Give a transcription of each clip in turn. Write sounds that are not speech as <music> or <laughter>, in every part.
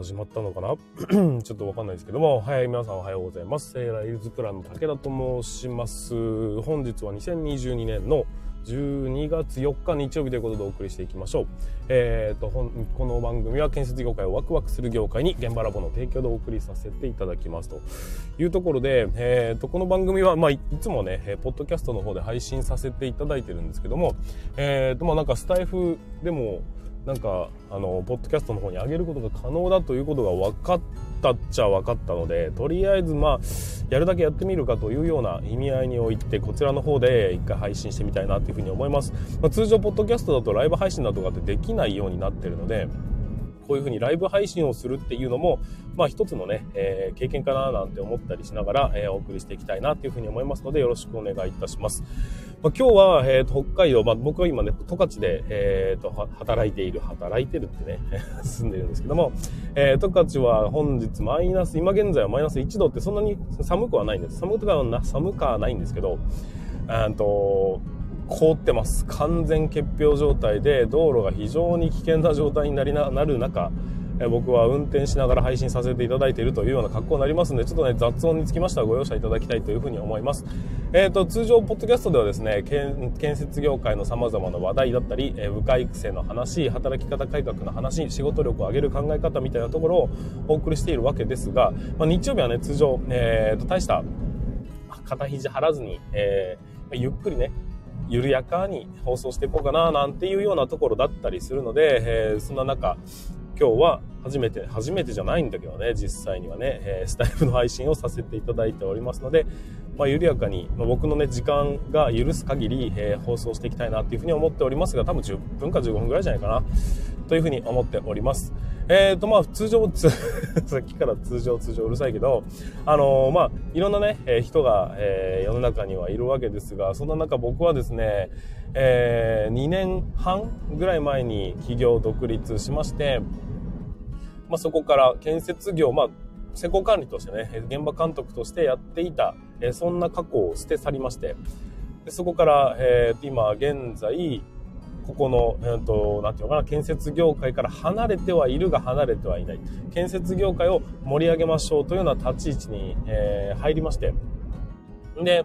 始まったのかな？<clears throat> ちょっとわかんないですけども、はい、皆さんおはようございます。セーラーイズプランの武田と申します。本日は2022年の12月4日日曜日ということでお送りしていきましょう。えーと、この番組は建設業界をワクワクする業界に現場ラボの提供でお送りさせていただきますというところで、えーと、この番組は、まあ、いつもね、ポッドキャストの方で配信させていただいてるんですけども、えーと、まあ、なんかスタイフでも、なんかあのポッドキャストの方に上げることが可能だということが分かったっちゃ分かったのでとりあえずまあやるだけやってみるかというような意味合いにおいてこちらの方で一回配信してみたいなというふうに思います、まあ、通常ポッドキャストだとライブ配信だとかってできないようになってるのでこういうふうにライブ配信をするっていうのも、まあ一つのね、えー、経験かななんて思ったりしながら、えー、お送りしていきたいなというふうに思いますのでよろしくお願いいたします。まあ、今日は、えーと、北海道、まあ、僕は今ね、十勝で、えーと、働いている、働いてるってね、<laughs> 住んでるんですけども、えー、十勝は本日マイナス、今現在はマイナス1度ってそんなに寒くはないんです。寒くはな寒くはないんですけど、んと、凍ってます。完全結氷状態で道路が非常に危険な状態になりななる中、え僕は運転しながら配信させていただいているというような格好になりますので、ちょっとね、雑音につきましてはご容赦いただきたいというふうに思います。えっ、ー、と、通常、ポッドキャストではですね、建設業界の様々な話題だったり、え、部下育成の話、働き方改革の話、仕事力を上げる考え方みたいなところをお送りしているわけですが、まあ、日曜日はね、通常、えっ、ー、と、大した肩肘張らずに、えー、ゆっくりね、緩やかに放送していこうかななんていうようなところだったりするので、えー、そんな中、今日は初めて、初めてじゃないんだけどね、実際にはね、えー、スタイフの配信をさせていただいておりますので、まあ、緩やかに、まあ、僕のね、時間が許す限り、えー、放送していきたいなっていうふうに思っておりますが、多分10分か15分ぐらいじゃないかな、というふうに思っております。えっ、ー、と、まあ、通常、<laughs> さっきから通常、通常うるさいけど、あのー、まあ、いろんなね、え、人が、え世の中にはいるわけですが、そんな中僕はですね、え2年半ぐらい前に企業独立しまして、まあ、そこから建設業、まあ、施工管理としてね、現場監督としてやっていた、えそんな過去を捨て去りまして、でそこから、えー、今現在、ここの、えーと、なんていうのかな、建設業界から離れてはいるが離れてはいない。建設業界を盛り上げましょうというような立ち位置に、えー、入りまして。で、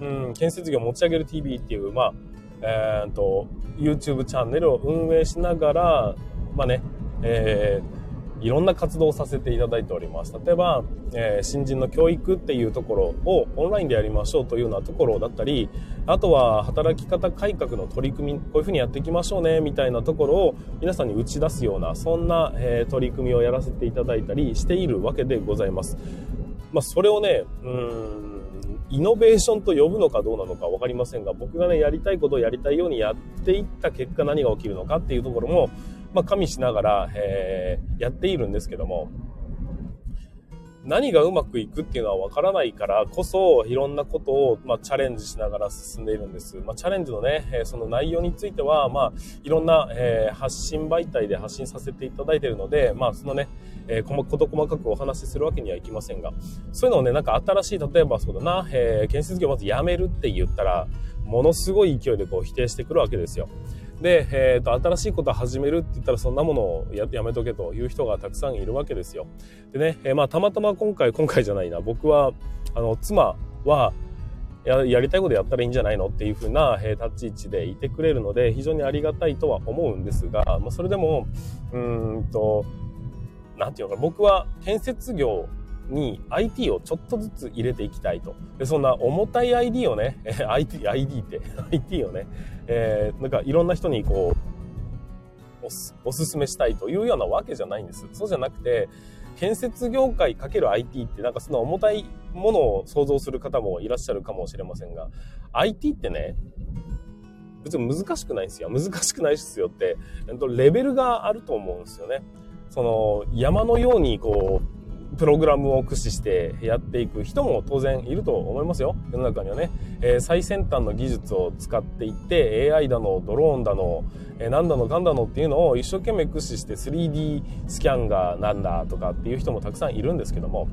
うん、建設業持ち上げる TV っていう、まあ、えーと、YouTube チャンネルを運営しながら、まあね、えーいろんな活動をさせていただいております。例えば、えー、新人の教育っていうところをオンラインでやりましょうというようなところだったり、あとは働き方改革の取り組み、こういうふうにやっていきましょうね、みたいなところを皆さんに打ち出すような、そんな、えー、取り組みをやらせていただいたりしているわけでございます。まあ、それをね、うん、イノベーションと呼ぶのかどうなのか分かりませんが、僕がね、やりたいことをやりたいようにやっていった結果何が起きるのかっていうところも、まあ、加味しながら、えー、やっているんですけども、何がうまくいくっていうのはわからないからこそ、いろんなことを、まあ、チャレンジしながら進んでいるんです。まあ、チャレンジのね、えー、その内容については、まあ、いろんな、えー、発信媒体で発信させていただいているので、まあ、そのね、えー、事細かくお話しするわけにはいきませんが、そういうのをね、なんか新しい、例えばそうだな、えー、建設業をまずやめるって言ったら、ものすごい勢いでこう否定してくるわけですよ。で、えーと、新しいことを始めるって言ったらそんなものをやめとけという人がたくさんいるわけですよ。でね、えー、まあたまたま今回、今回じゃないな、僕は、あの、妻は、ややりたいことやったらいいんじゃないのっていうふうな、えー、立ち位置でいてくれるので非常にありがたいとは思うんですが、まあ、それでもうんと何て言うのかな僕は建設業に IT をちょっとずつ入れていきたいと。でそんな重たい ID をね、IT、ID って、<laughs> IT をね、えー、なんかいろんな人にこう、おす、おすすめしたいというようなわけじゃないんです。そうじゃなくて、建設業界かける IT ってなんかその重たいものを想像する方もいらっしゃるかもしれませんが、IT ってね、別に難しくないんですよ。難しくないですよって、レベルがあると思うんですよね。その山のようにこうプログラムを駆使してやっていく人も当然いると思いますよ。世の中にはね。えー、最先端の技術を使っていって AI だの、ドローンだの、えー、なんだのかんだのっていうのを一生懸命駆使して 3D スキャンがなんだとかっていう人もたくさんいるんですけども、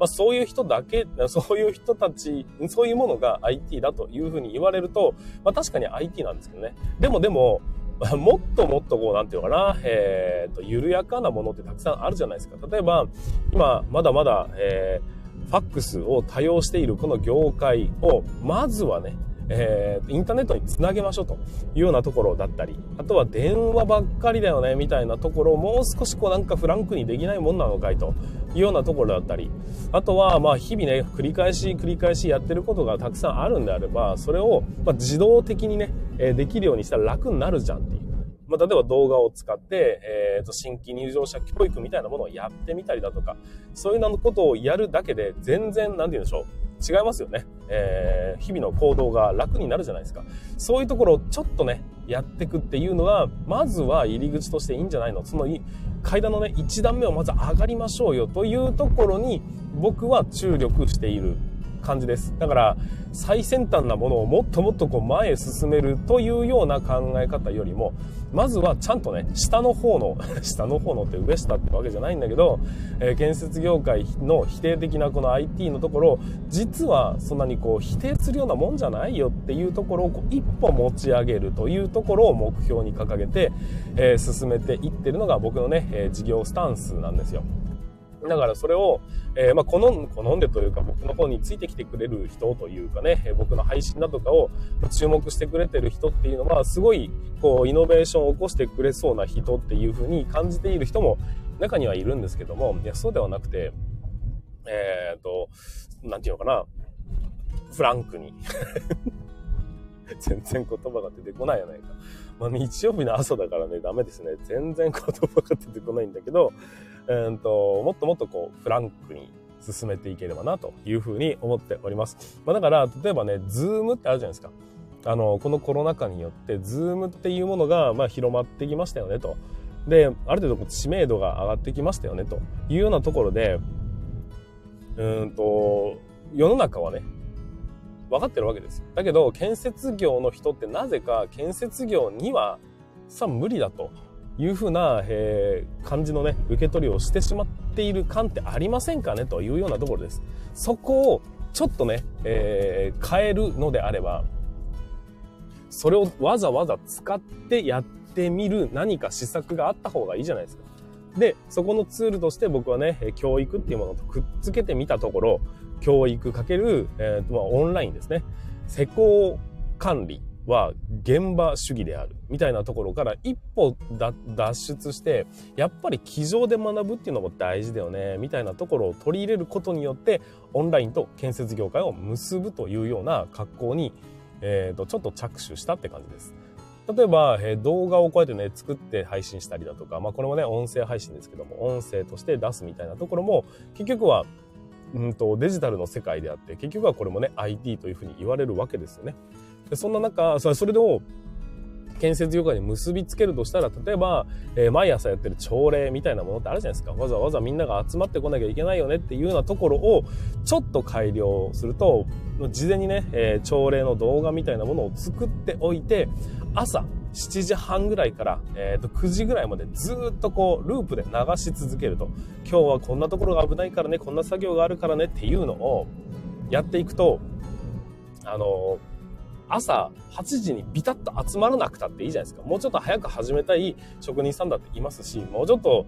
まあ、そういう人だけ、そういう人たち、そういうものが IT だというふうに言われると、まあ、確かに IT なんですけどね。でもでも、<laughs> もっともっとこう、なんていうのかな、えー、と、緩やかなものってたくさんあるじゃないですか。例えば、今、まだまだ、えー、ファックスを多用しているこの業界を、まずはね、えー、インターネットにつなげましょうというようなところだったり、あとは電話ばっかりだよね、みたいなところをもう少しこうなんかフランクにできないもんなのかいというようなところだったり、あとはまあ日々ね、繰り返し繰り返しやってることがたくさんあるんであれば、それをま自動的にね、えできるようにしたら楽になるじゃんっていう。まあ、例えば動画を使って、えー、と新規入場者教育みたいなものをやってみたりだとか、そういうようなことをやるだけで全然、なんて言うんでしょう。違いますよね。えー、日々の行動が楽になるじゃないですか。そういうところをちょっとね、やってくっていうのは、まずは入り口としていいんじゃないのその階段のね、1段目をまず上がりましょうよというところに、僕は注力している感じです。だから、最先端なものをもっともっとこう前へ進めるというような考え方よりも、まずはちゃんとね、下の方の、<laughs> 下の方のって上下ってわけじゃないんだけど、えー、建設業界の否定的なこの IT のところ、実はそんなにこう否定するようなもんじゃないよっていうところをこう一歩持ち上げるというところを目標に掲げて、えー、進めていってるのが僕のね、えー、事業スタンスなんですよ。だからそれを、えー、まあ、好ん好んでというか僕の方についてきてくれる人というかね、僕の配信だとかを注目してくれてる人っていうのは、すごい、こう、イノベーションを起こしてくれそうな人っていう風に感じている人も中にはいるんですけども、いや、そうではなくて、えっ、と、なんていうのかな、フランクに <laughs> 全然言葉が出てこないやないか。まあ、日曜日の朝だからね、ダメですね。全然言葉が出てこないんだけど、うんと、もっともっとこう、フランクに進めていければなというふうに思っております。まあ、だから、例えばね、ズームってあるじゃないですか。あの、このコロナ禍によって、ズームっていうものが、まあ、広まってきましたよねと。で、ある程度知名度が上がってきましたよねというようなところで、うんと、世の中はね、分かってるわけです。だけど、建設業の人ってなぜか建設業にはさ無理だというふうな、えー、感じのね、受け取りをしてしまっている感ってありませんかねというようなところです。そこをちょっとね、えー、変えるのであれば、それをわざわざ使ってやってみる何か施策があった方がいいじゃないですか。で、そこのツールとして僕はね、教育っていうものとくっつけてみたところ、教育かける、えーま、オンラインですね。施工管理は現場主義であるみたいなところから一歩脱出してやっぱり机上で学ぶっていうのも大事だよねみたいなところを取り入れることによってオンラインと建設業界を結ぶというような格好に、えー、とちょっと着手したって感じです。例えば、えー、動画をこうやってね、作って配信したりだとか、まあこれもね、音声配信ですけども、音声として出すみたいなところも、結局はうんとデジタルの世界であって結局はこれもね IT というふうに言われるわけですよね。そんな中それを建設業界に結びつけるとしたら例えば、えー、毎朝やってる朝礼みたいなものってあるじゃないですか。わざわざみんなが集まってこなきゃいけないよねっていうようなところをちょっと改良すると事前にね、えー、朝礼の動画みたいなものを作っておいて朝7時半ぐらいから、えー、と9時ぐらいまでずっとこうループで流し続けると。今日はこんなところが危ないからねこんな作業があるからねっていうのをやっていくとあの朝8時にビタッと集まらなくたっていいじゃないですか。もうちょっと早く始めたい職人さんだっていますしもうちょっと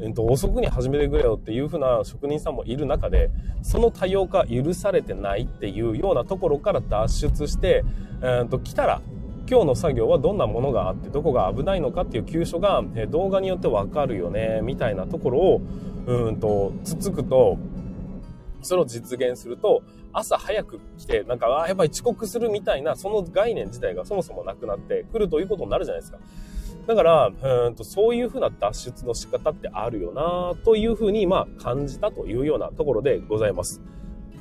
えっと、遅くに始めてくれよっていう風な職人さんもいる中で、その多様化許されてないっていうようなところから脱出して、えっと、来たら今日の作業はどんなものがあってどこが危ないのかっていう急所が動画によってわかるよねみたいなところをうんとつつくとそれを実現すると朝早く来てなんかあやっぱり遅刻するみたいなその概念自体がそもそもなくなってくるということになるじゃないですか。だから、うんとそういうふうな脱出の仕方ってあるよなというふうに、まあ、感じたというようなところでございます。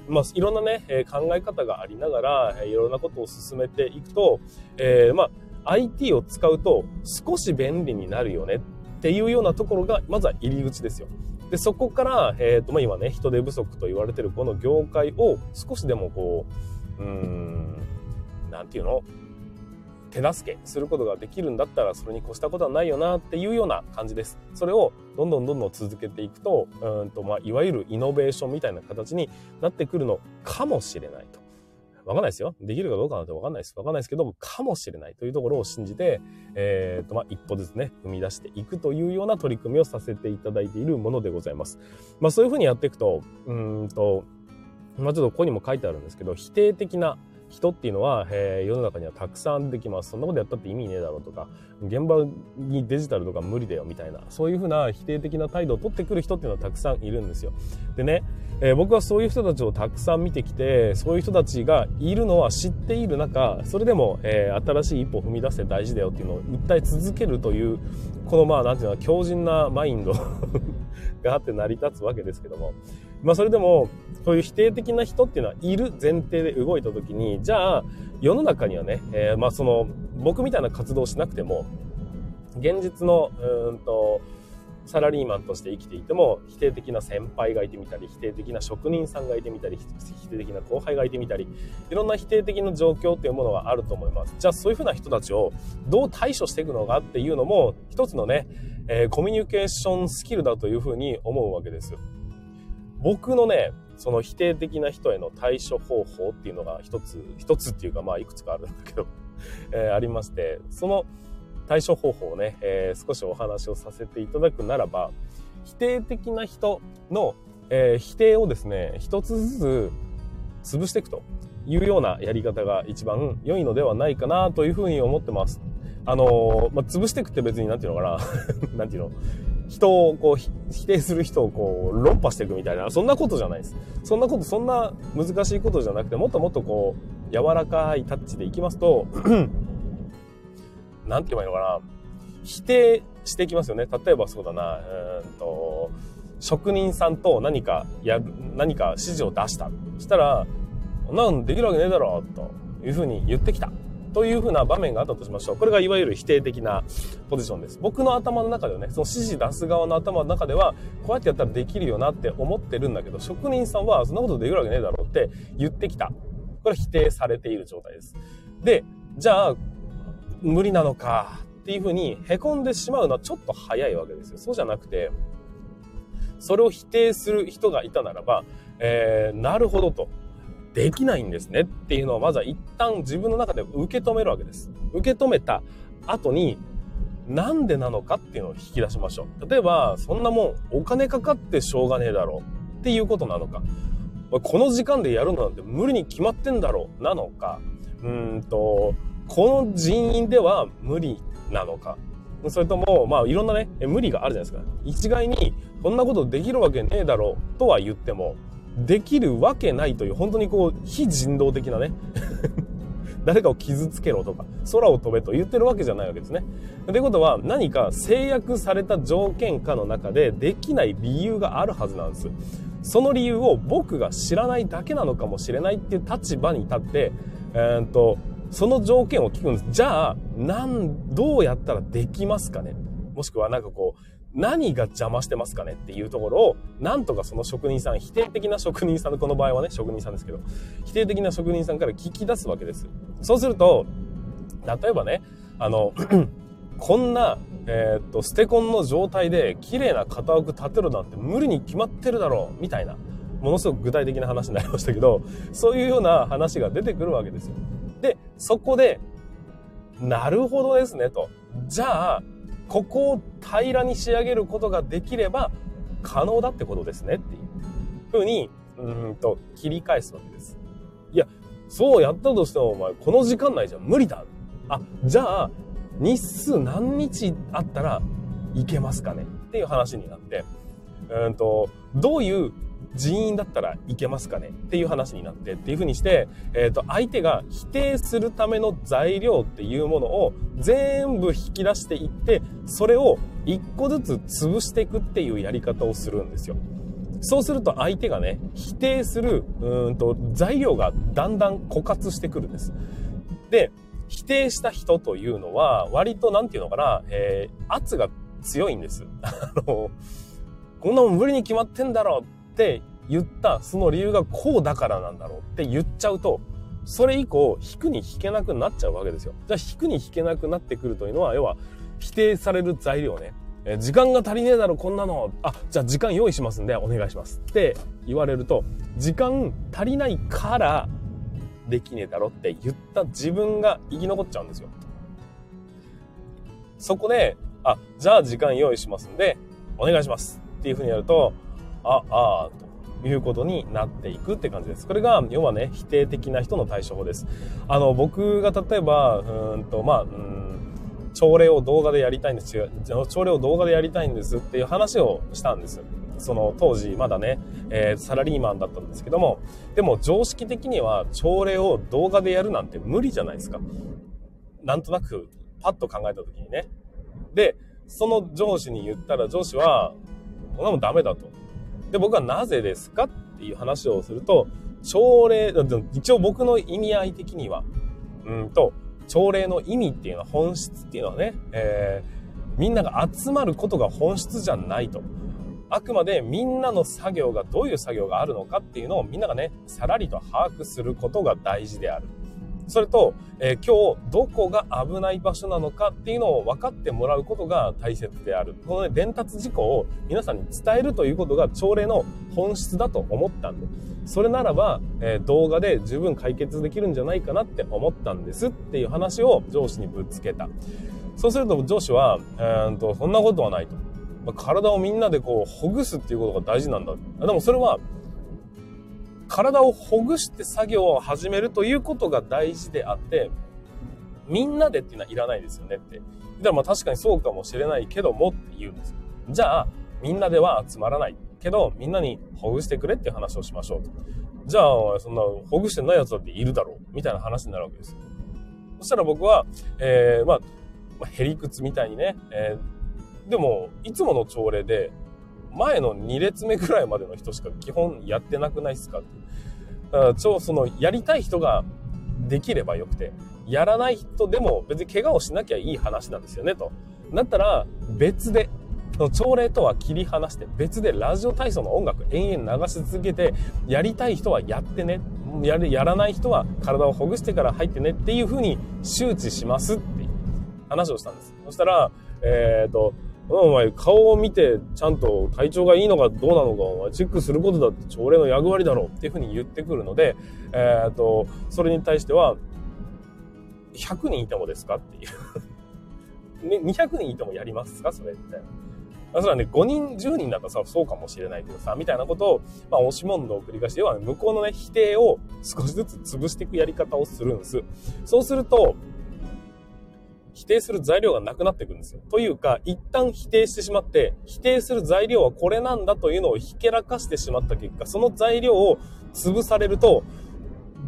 まあ、いろんなね、え考え方がありながら、いろんなことを進めていくと、えー、まあ、IT を使うと少し便利になるよねっていうようなところが、まずは入り口ですよ。で、そこから、えっ、ー、と、まあ、今ね、人手不足と言われてるこの業界を少しでもこう、うん、なんていうの？手助けすることができるんだったらそれに越したことはないよなっていうような感じです。それをどんどんどんどん続けていくと、うんとまあ、いわゆるイノベーションみたいな形になってくるのかもしれないと。わかんないですよ。できるかどうかなんてわかんないです。わかんないですけど、かもしれないというところを信じて、えっ、ー、と、まあ、一歩ずつね、踏み出していくというような取り組みをさせていただいているものでございます。まあ、そういうふうにやっていくと、うんと、まあ、ちょっとここにも書いてあるんですけど、否定的な人っていうのは、えー、世の中にはたくさん出てきます。そんなことやったって意味ねえだろうとか、現場にデジタルとか無理だよみたいな、そういうふうな否定的な態度を取ってくる人っていうのはたくさんいるんですよ。でね、えー、僕はそういう人たちをたくさん見てきて、そういう人たちがいるのは知っている中、それでも、えー、新しい一歩を踏み出して大事だよっていうのを訴え続けるという、このまあ、なんていうの、強靭なマインド <laughs> があって成り立つわけですけども、まあそれでも、そういう否定的な人っていうのはいる前提で動いた時に、じゃあ、世の中にはね、えー、まあその、僕みたいな活動をしなくても、現実の、うんと、サラリーマンとして生きていても、否定的な先輩がいてみたり、否定的な職人さんがいてみたり、否定的な後輩がいてみたり、いろんな否定的な状況っていうものがあると思います。じゃあそういうふうな人たちをどう対処していくのかっていうのも、一つのね、えー、コミュニケーションスキルだというふうに思うわけですよ。僕のね、その否定的な人への対処方法っていうのが一つ、一つっていうかまあいくつかあるんだけど <laughs> えー、ありまして、その対処方法をね、えー、少しお話をさせていただくならば、否定的な人の、えー、否定をですね、一つずつ潰していくというようなやり方が一番良いのではないかなというふうに思ってます。あのー、まあ、潰していくって別になんていうのかな <laughs> なんていうの？人をこう否定する人をこう論破していくみたいな、そんなことじゃないです。そんなこと、そんな難しいことじゃなくて、もっともっとこう、柔らかいタッチでいきますと、<clears throat> なんて言えばいいのかな。否定していきますよね。例えばそうだな、うんと、職人さんと何かやる、何か指示を出した。したら、なんできるわけねえだろ、というふうに言ってきた。というふうな場面があったとしましょう。これがいわゆる否定的なポジションです。僕の頭の中ではね、その指示出す側の頭の中では、こうやってやったらできるよなって思ってるんだけど、職人さんはそんなことできるわけねえだろうって言ってきた。これは否定されている状態です。で、じゃあ、無理なのかっていうふうに凹んでしまうのはちょっと早いわけですよ。そうじゃなくて、それを否定する人がいたならば、えー、なるほどと。できないんですねっていうのをまずは一旦自分の中で受け止めるわけです。受け止めた後に、なんでなのかっていうのを引き出しましょう。例えば、そんなもんお金かかってしょうがねえだろうっていうことなのか。この時間でやるのなんて無理に決まってんだろうなのか。うんと、この人員では無理なのか。それとも、まあ、いろんなね、無理があるじゃないですか。一概に、こんなことできるわけねえだろうとは言っても、できるわけないという、本当にこう、非人道的なね <laughs> 誰かを傷つけろとか、空を飛べと言ってるわけじゃないわけですね。ということは、何か制約された条件下の中でできない理由があるはずなんです。その理由を僕が知らないだけなのかもしれないっていう立場に立って、えー、っと、その条件を聞くんです。じゃあ、なん、どうやったらできますかね？もしくはなんかこう、何が邪魔してますかねっていうところを、なんとかその職人さん、否定的な職人さん、この場合はね、職人さんですけど、否定的な職人さんから聞き出すわけです。そうすると、例えばね、あの、<clears throat> こんな、えー、っと、ステコンの状態で綺麗な型枠立てるなんて無理に決まってるだろう、みたいな、ものすごく具体的な話になりましたけど、<laughs> そういうような話が出てくるわけですよ。で、そこで、なるほどですね、と。じゃあ、ここを平らに仕上げることができれば可能だってことですねっていうふうに、うんと切り返すわけです。いや、そうやったとしてもお前この時間内じゃ無理だ。あ、じゃあ日数何日あったらいけますかねっていう話になって、うんと、どういう人員だったらいけますかねっていう話になってっていう風にして、えっ、ー、と、相手が否定するための材料っていうものを全部引き出していって、それを一個ずつ潰していくっていうやり方をするんですよ。そうすると相手がね、否定する、うんと、材料がだんだん枯渇してくるんです。で、否定した人というのは、割となんていうのかな、えー、圧が強いんです。<laughs> あの、こんなもん無理に決まってんだろうって言ったその理由がこうだからなんだろうって言っちゃうと、それ以降、引くに引けなくなっちゃうわけですよ。じゃあ、引くに引けなくなってくるというのは、要は、否定される材料ね。え時間が足りねえだろ、こんなの。あ、じゃあ時間用意しますんで、お願いします。って言われると、時間足りないから、できねえだろって言った自分が生き残っちゃうんですよ。そこで、あ、じゃあ時間用意しますんで、お願いしますっていうふうにやると、あ、あということになっていくって感じです。これが、要はね、否定的な人の対処法です。あの、僕が例えば、うんと、まあ、うん朝礼を動画でやりたいんですよ。朝礼を動画でやりたいんですっていう話をしたんです。その当時まだね、えー、サラリーマンだったんですけども、でも常識的には朝礼を動画でやるなんて無理じゃないですか。なんとなくパッと考えた時にね。で、その上司に言ったら上司は、こんなもんダメだと。で、僕はなぜですかっていう話をすると、朝礼、一応僕の意味合い的には、うんと、朝礼の意味っていうのは本質っていうのはね、えー、みんなが集まることが本質じゃないと。あくまでみんなの作業がどういう作業があるのかっていうのをみんながね、さらりと把握することが大事である。それと、えー、今日どこが危ない場所なのかっていうのを分かってもらうことが大切である。このね、伝達事項を皆さんに伝えるということが朝礼の本質だと思ったんで、それならば、えー、動画で十分解決できるんじゃないかなって思ったんですっていう話を上司にぶつけた。そうすると上司は、えー、とそんなことはないと。体をみんなでこうほぐすっていうことが大事なんだ。でもそれは体をほぐして作業を始めるということが大事であって、みんなでっていうのはいらないですよねって。だからまあ確かにそうかもしれないけどもって言うんですよ。じゃあ、みんなでは集まらない。けど、みんなにほぐしてくれっていう話をしましょうと。じゃあ、そんなほぐしてない奴だっているだろうみたいな話になるわけですよ。そしたら僕は、えー、まあ、まあ、へりくつみたいにね、えー、でも、いつもの朝礼で、前の2列目ぐらいまでの人しか基本やってなくないっすかって。だから超そのやりたい人ができればよくて、やらない人でも別に怪我をしなきゃいい話なんですよねと。だったら別で、の朝礼とは切り離して別でラジオ体操の音楽延々流し続けて、やりたい人はやってね。やる、やらない人は体をほぐしてから入ってねっていう風に周知しますっていう話をしたんです。そしたら、えっ、ー、と、お前、顔を見て、ちゃんと体調がいいのかどうなのか、お前、チェックすることだって朝礼の役割だろうっていうふうに言ってくるので、えっ、と、それに対しては、100人いてもですか？っていう。ね、200人いてもやりますか？それみたいな。それはね、5人、10人だったらさ、そうかもしれないけどさ、みたいなことを、まあ、押し問答を繰り返して、要は、ね、向こうのね、否定を少しずつ潰していくやり方をするんです。そうすると、否定する材料がなくなっていくんですよ。というか、一旦否定してしまって、否定する材料はこれなんだというのをひけらかしてしまった結果、その材料を潰されると、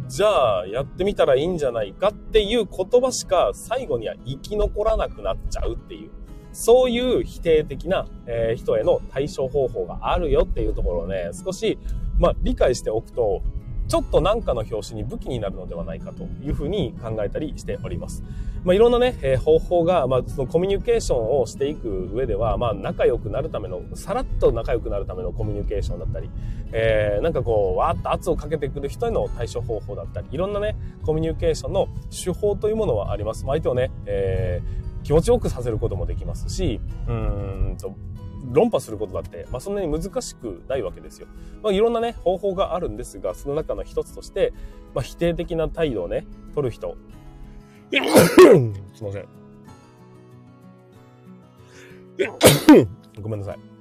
じゃあやってみたらいいんじゃないかっていう言葉しか最後には生き残らなくなっちゃうっていう。そういう否定的な、え、人への対処方法があるよっていうところをね、少し、まあ、理解しておくと、ちょっと何かの表紙に武器になるのではないかというふうに考えたりしております。まあ、いろんなね、えー、方法が、まあ、そのコミュニケーションをしていく上では、まあ、仲良くなるための、さらっと仲良くなるためのコミュニケーションだったり、えー、なんかこう、わーっと圧をかけてくる人への対処方法だったり、いろんなね、コミュニケーションの手法というものはあります。まあ相手をね、えー、気持ちよくさせることもできますし、うんと、論破することだって、まあ、そんなに難しくないわけですよ。まあ、いろんなね、方法があるんですが、その中の一つとして、まあ、否定的な態度をね、取る人。<coughs> すいません。ごめんなさい。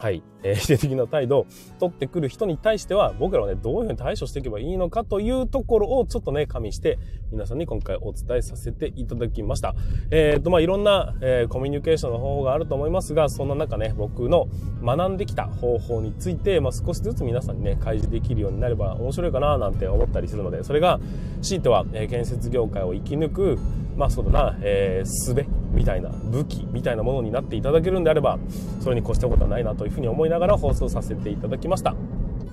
はい、えー、否定的な態度を取ってくる人に対しては、僕らはね、どういうふうに対処していけばいいのかというところをちょっとね、加味して、皆さんに今回お伝えさせていただきました。えっ、ー、と、まあ、いろんな、えー、コミュニケーションの方法があると思いますが、そんな中ね、僕の学んできた方法について、まあ、少しずつ皆さんにね、開示できるようになれば面白いかななんて思ったりするので、それが、強いては、えー、建設業界を生き抜く、まあ、そうだな、えー、術みたいな、武器みたいなものになっていただけるんであれば、それに越したことはないなというふうに思いながら放送させていただきました。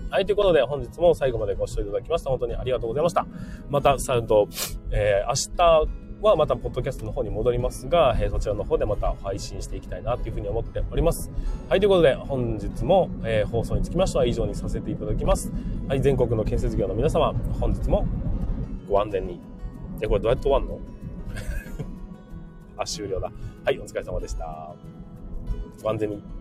はい、ということで本日も最後までご視聴いただきました本当にありがとうございました。また、さと、えー、明日はまたポッドキャストの方に戻りますが、えー、そちらの方でまた配信していきたいなというふうに思っております。はい、ということで本日も、えー、放送につきましては以上にさせていただきます。はい、全国の建設業の皆様、本日もご安全に。え、これどうやって終わんの？あ、終了だ。はい、お疲れ様でした。ご安全に。